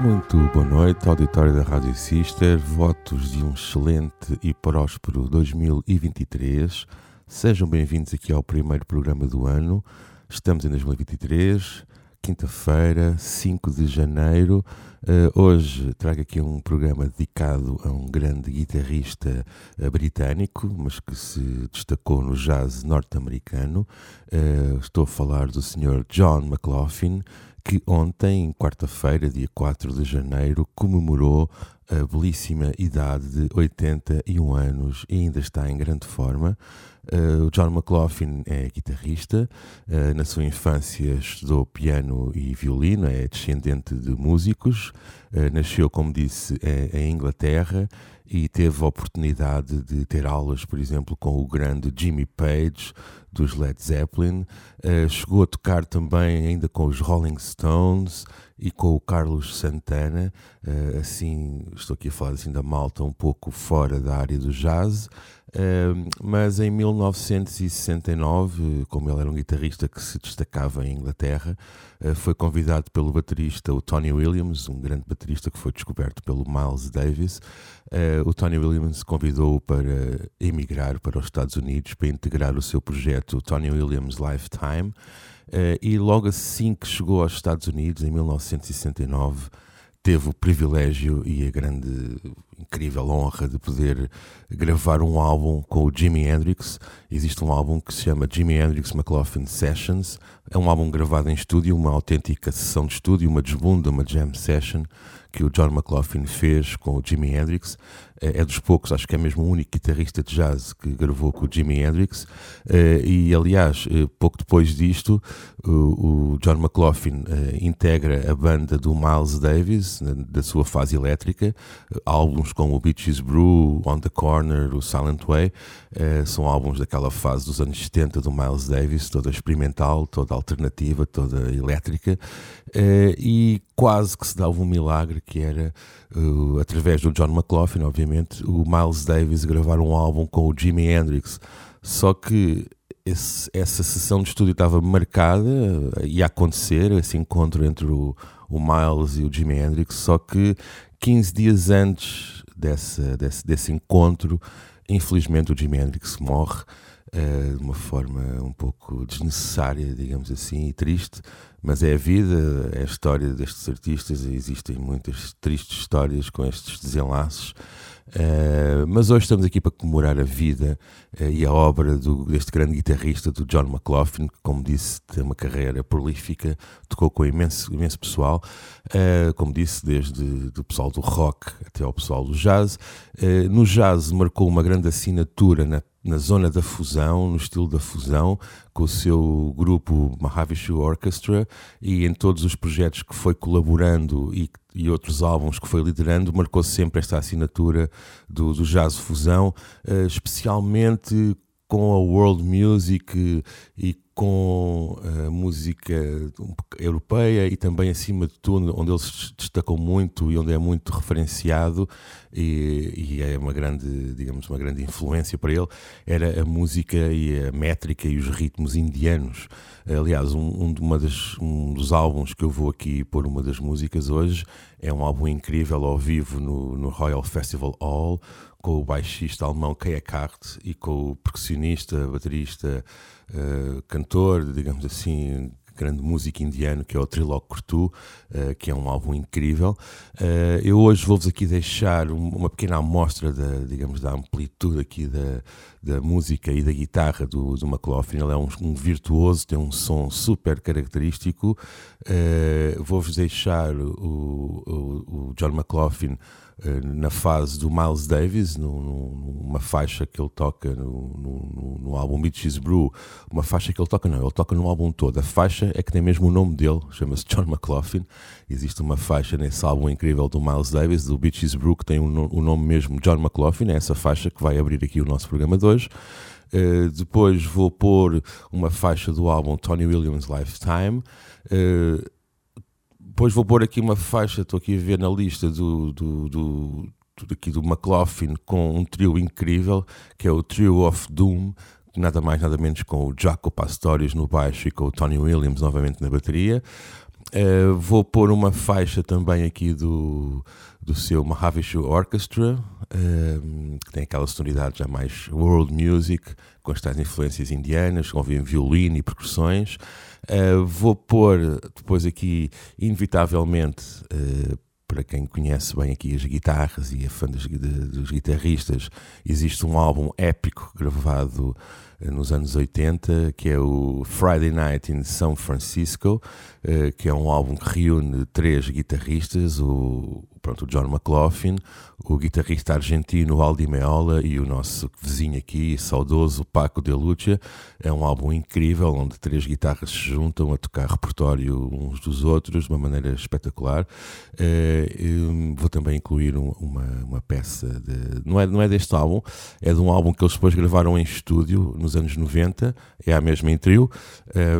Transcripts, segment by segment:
Muito boa noite, auditório da Rádio Sister. Votos de um excelente e próspero 2023. Sejam bem-vindos aqui ao primeiro programa do ano. Estamos em 2023 quinta-feira, 5 de janeiro. Uh, hoje trago aqui um programa dedicado a um grande guitarrista uh, britânico, mas que se destacou no jazz norte-americano. Uh, estou a falar do Sr. John McLaughlin, que ontem, quarta-feira, dia 4 de janeiro, comemorou a belíssima idade de 81 anos e ainda está em grande forma. Uh, o John McLaughlin é guitarrista, uh, na sua infância estudou piano e violino, é descendente de músicos, uh, nasceu, como disse, em Inglaterra e teve a oportunidade de ter aulas, por exemplo, com o grande Jimmy Page dos Led Zeppelin, chegou a tocar também ainda com os Rolling Stones e com o Carlos Santana, assim, estou aqui a falar assim da malta um pouco fora da área do jazz, mas em 1969, como ele era um guitarrista que se destacava em Inglaterra, uh, foi convidado pelo baterista o Tony Williams, um grande baterista que foi descoberto pelo Miles Davis. Uh, o Tony Williams convidou-o para emigrar para os Estados Unidos para integrar o seu projeto Tony Williams Lifetime. Uh, e logo assim que chegou aos Estados Unidos, em 1969, teve o privilégio e a grande, incrível honra de poder gravar um álbum com o Jimi Hendrix. Existe um álbum que se chama Jimi Hendrix McLaughlin Sessions. É um álbum gravado em estúdio, uma autêntica sessão de estúdio, uma desbunda, uma jam session que o John McLaughlin fez com o Jimi Hendrix. É, é, dos poucos, acho que é mesmo o único guitarrista de jazz que gravou com o Jimi Hendrix. Eh, e, aliás, eh, pouco depois disto, o John McLaughlin integra a banda do Miles Davis, da sua fase elétrica. Álbuns como o Beaches Brew, On the Corner, o Silent Way, são álbuns daquela fase dos anos 70 do Miles Davis, toda experimental, toda alternativa, toda elétrica. E quase que se dava um milagre que era, através do John McLaughlin, obviamente, o Miles Davis gravar um álbum com o Jimi Hendrix. Só que esse, essa sessão de estúdio estava marcada, ia acontecer, esse encontro entre o, o Miles e o Jimi Hendrix, só que 15 dias antes desse, desse, desse encontro, infelizmente o Jimi Hendrix morre uh, de uma forma um pouco desnecessária, digamos assim, e triste, mas é a vida, é a história destes artistas, existem muitas tristes histórias com estes desenlaces. Uh, mas hoje estamos aqui para comemorar a vida uh, e a obra do, deste grande guitarrista, do John McLaughlin, que, como disse, tem uma carreira prolífica, tocou com imenso, imenso pessoal, uh, como disse, desde o pessoal do rock até ao pessoal do jazz. no jazz marcou uma grande assinatura na na zona da fusão, no estilo da fusão, com o seu grupo Mahavishnu Orchestra e em todos os projetos que foi colaborando e, e outros álbuns que foi liderando, marcou sempre esta assinatura do, do jazz fusão, uh, especialmente com a world music e com a música europeia e também acima de tudo onde ele se destacou muito e onde é muito referenciado e, e, é uma grande digamos uma grande influência para ele era a música e a métrica e os ritmos indianos. Aliás um, um, uma das, um dos álbuns que eu vou aqui pôr uma das músicas hoje é um álbum incrível ao vivo no, no Royal Festival Hall com o baixista alemão Kay Eckhart e com o percussionista, baterista, uh, cantor, digamos assim, grande músico indiano que é o Trilok Kurtu, uh, que é um álbum incrível. Uh, eu hoje vou-vos aqui deixar uma pequena amostra da, digamos, da amplitude aqui da, da música e da guitarra do, do McLaughlin. Ele é um, um virtuoso, tem um som super característico. Uh, vou-vos deixar o, o, o John McLaughlin eh, na fase do Miles Davis, numa faixa que ele toca no, no, no álbum Beaches Brew, uma faixa que ele toca, não, ele toca no álbum todo. A faixa é que tem mesmo o nome dele, chama-se John McLaughlin. Existe uma faixa nesse álbum incrível do Miles Davis, do Beaches Brew, que tem o nome mesmo John McLaughlin, é essa faixa que vai abrir aqui o nosso programa de hoje. Uh, depois vou pôr uma faixa do álbum Tony Williams Lifetime. Uh, depois vou pôr aqui uma faixa, estou aqui a ver na lista do, do, do, do, aqui do McLaughlin com um trio incrível, que é o Trio of Doom, nada mais nada menos com o Jaco Pastorius no baixo e com o Tony Williams novamente na bateria. Uh, vou pôr uma faixa também aqui do, do seu Mahavishnu Orchestra, uh, que tem aquela sonoridade já mais world music, com as tais influências indianas, com violino e percussões. Uh, vou pôr depois aqui, inevitavelmente, para quem conhece bem aqui as guitarras e é fã dos, dos guitarristas, existe um álbum épico gravado nos anos 80, que é o Friday Night in São Francisco, eh, que é um álbum que reúne três guitarristas, o, pronto, o John McLaughlin, o guitarrista argentino Aldi Meola e o nosso vizinho aqui, saudoso Paco de Lucia. É um álbum incrível, onde três guitarras se juntam a tocar repertório uns dos outros de uma maneira espetacular. Uh, vou também incluir um, uma, uma peça, de, não, é, não é deste álbum, é de um álbum que eles depois gravaram em estúdio nos anos 90, é a mesma em trio,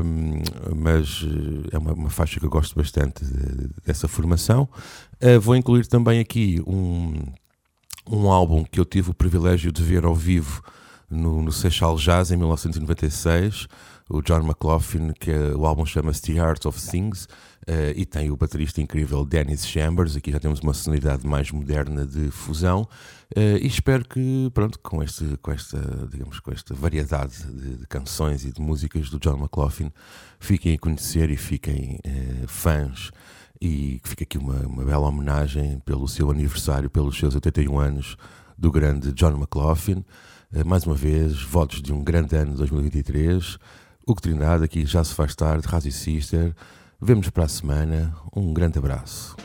um, mas eh, é uma, uma, faixa que eu gosto bastante de, dessa formação. Uh, vou incluir também aqui um, um álbum que eu tive o privilégio de ver ao vivo no, no Seixal Jazz em 1996, o John McLaughlin, que é, o álbum chama-se The Art of Things, uh, e tem o baterista incrível Dennis Chambers, aqui já temos uma sonoridade mais moderna de fusão, uh, e espero que, pronto, com, este, com, esta, digamos, com esta variedade de, de canções e de músicas do John McLaughlin, fiquem a conhecer e fiquem uh, fãs e fica aqui uma, uma bela homenagem pelo seu aniversário, pelos seus 81 anos do grande John McLaughlin. Eh, mais uma vez, votos de um grande ano de 2023. O que Trindade aqui já se faz tarde, Razi Sister. Vemos para a semana. Um grande abraço.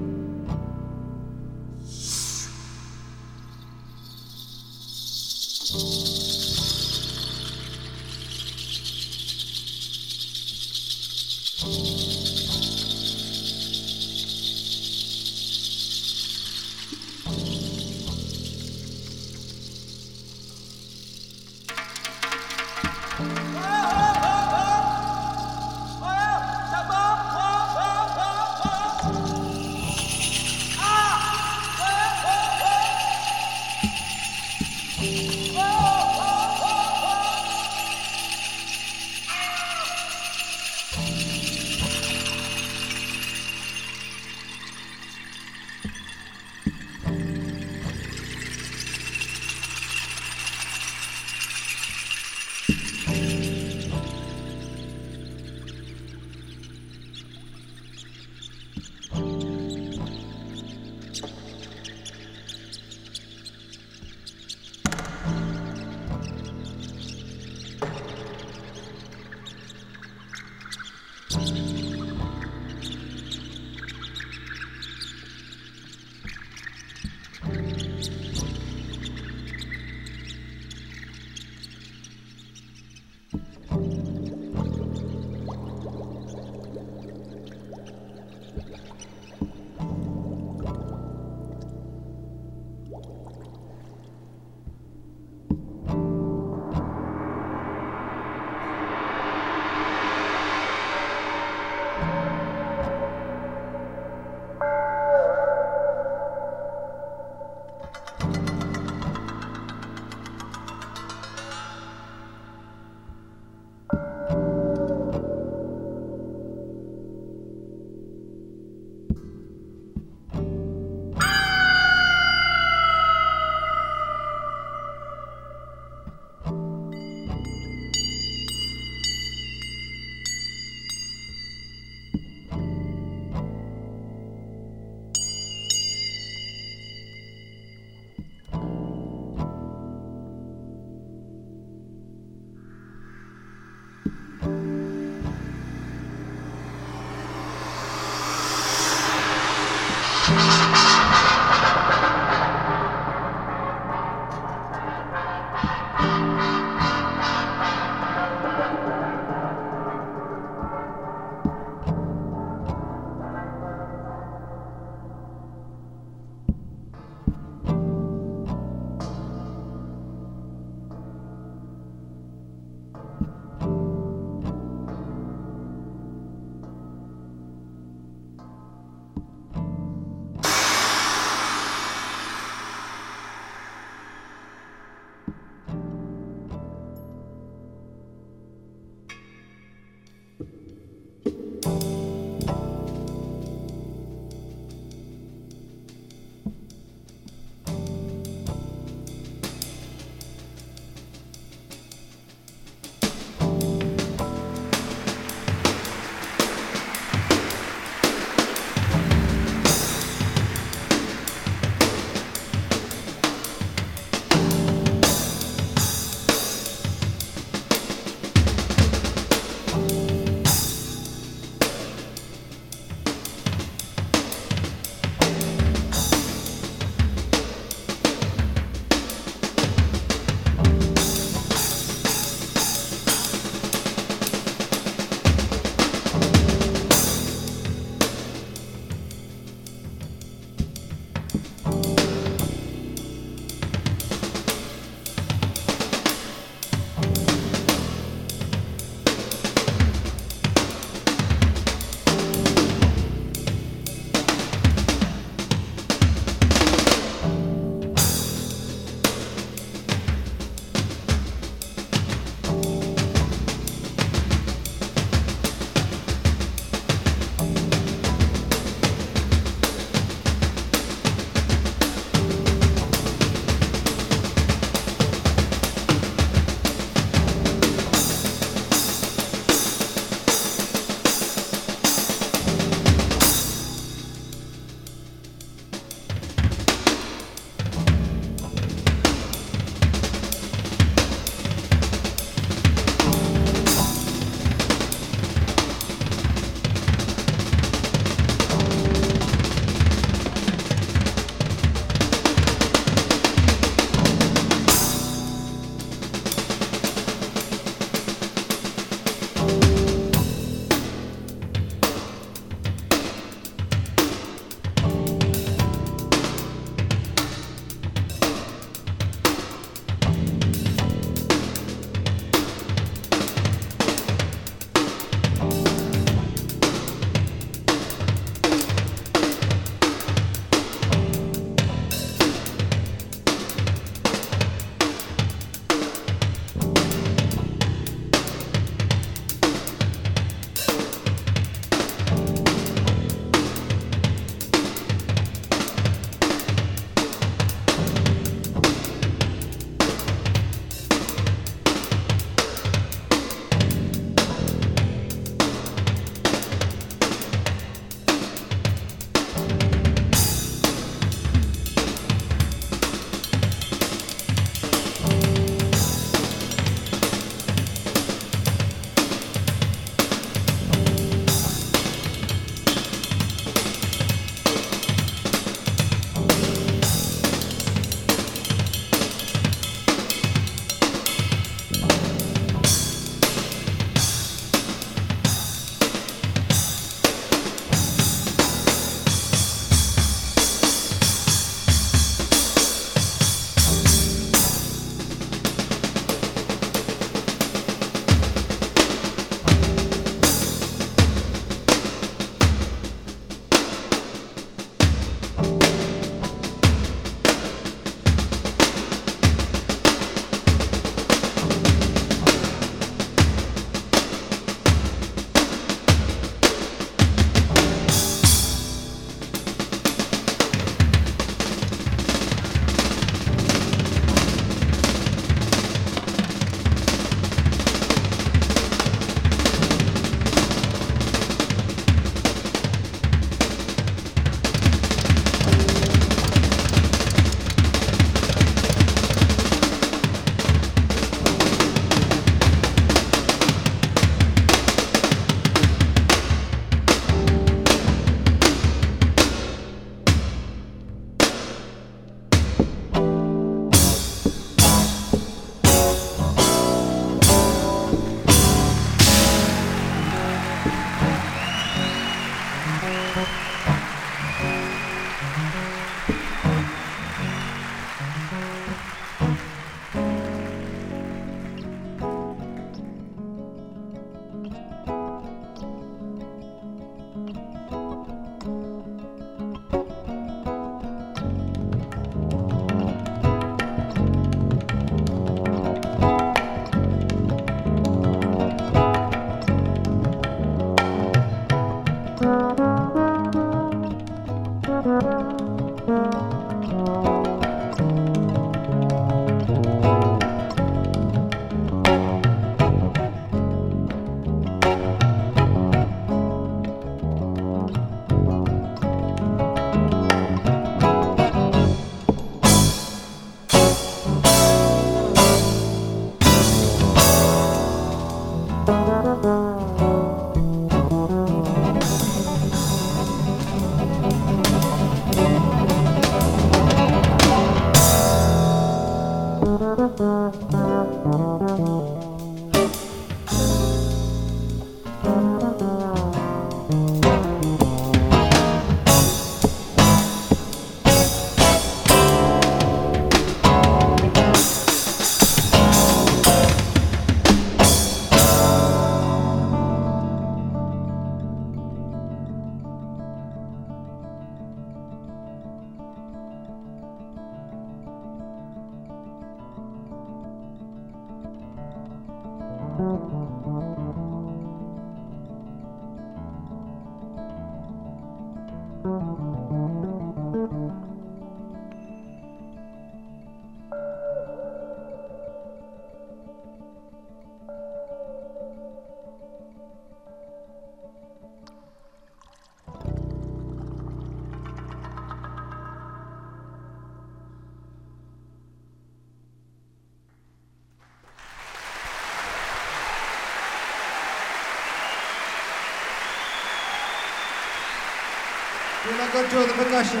The lesson.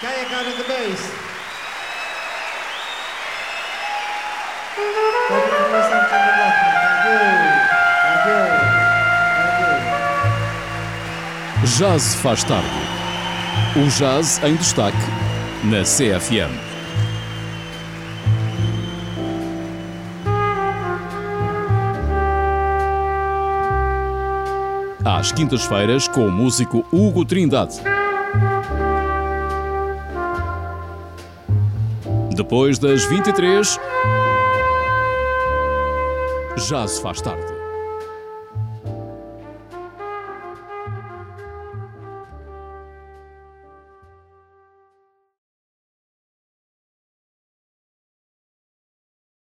Thank you. Thank you. Thank you. Jazz faz tarde. O jazz em destaque na CFM. Às quintas-feiras com o músico Hugo Trindade. Depois das 23, Jazz faz tarde.